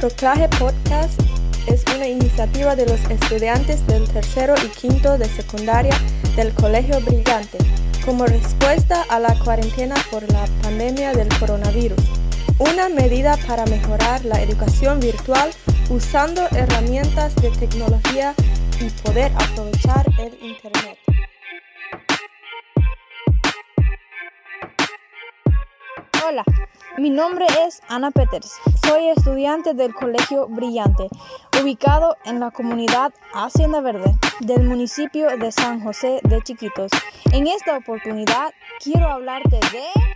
Proclaje Podcast es una iniciativa de los estudiantes del tercero y quinto de secundaria del Colegio Brillante como respuesta a la cuarentena por la pandemia del coronavirus, una medida para mejorar la educación virtual usando herramientas de tecnología y poder aprovechar el Internet. Hola, mi nombre es Ana Peters. Soy estudiante del Colegio Brillante, ubicado en la comunidad Hacienda Verde del municipio de San José de Chiquitos. En esta oportunidad quiero hablarte de...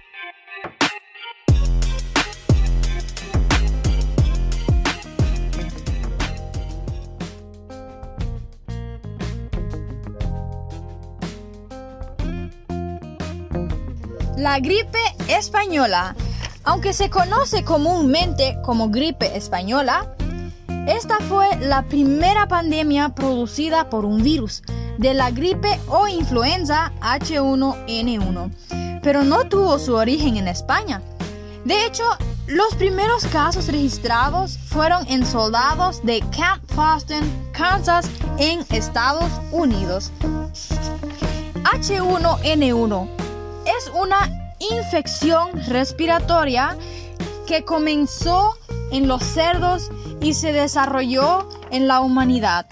La gripe española. Aunque se conoce comúnmente como gripe española, esta fue la primera pandemia producida por un virus de la gripe o influenza H1N1, pero no tuvo su origen en España. De hecho, los primeros casos registrados fueron en soldados de Camp Foston, Kansas, en Estados Unidos. H1N1 es una infección respiratoria que comenzó en los cerdos y se desarrolló en la humanidad.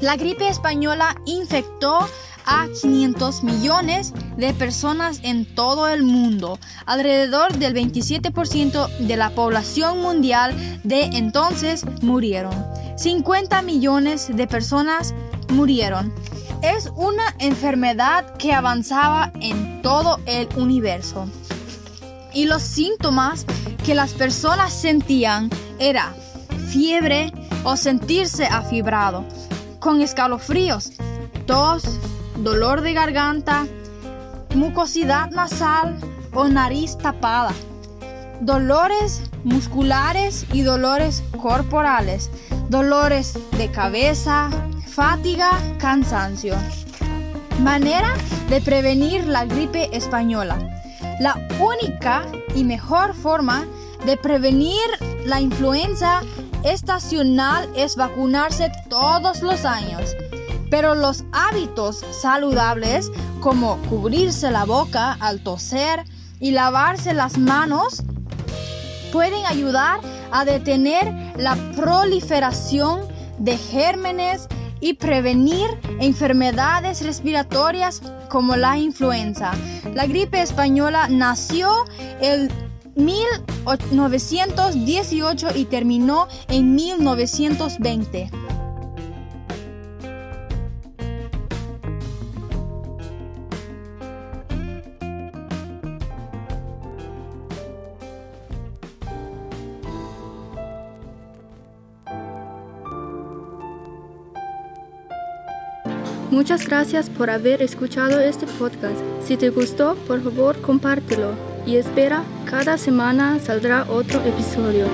La gripe española infectó a 500 millones de personas en todo el mundo. Alrededor del 27% de la población mundial de entonces murieron. 50 millones de personas murieron. Es una enfermedad que avanzaba en todo el universo. Y los síntomas que las personas sentían era fiebre o sentirse afibrado, con escalofríos, tos, dolor de garganta, mucosidad nasal o nariz tapada, dolores musculares y dolores corporales, dolores de cabeza, fatiga, cansancio. Manera de prevenir la gripe española. La única y mejor forma de prevenir la influenza estacional es vacunarse todos los años. Pero los hábitos saludables como cubrirse la boca al toser y lavarse las manos pueden ayudar a detener la proliferación de gérmenes y prevenir enfermedades respiratorias como la influenza. La gripe española nació el 1918 y terminó en 1920. Muchas gracias por haber escuchado este podcast. Si te gustó, por favor compártelo y espera, cada semana saldrá otro episodio.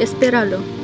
Espéralo.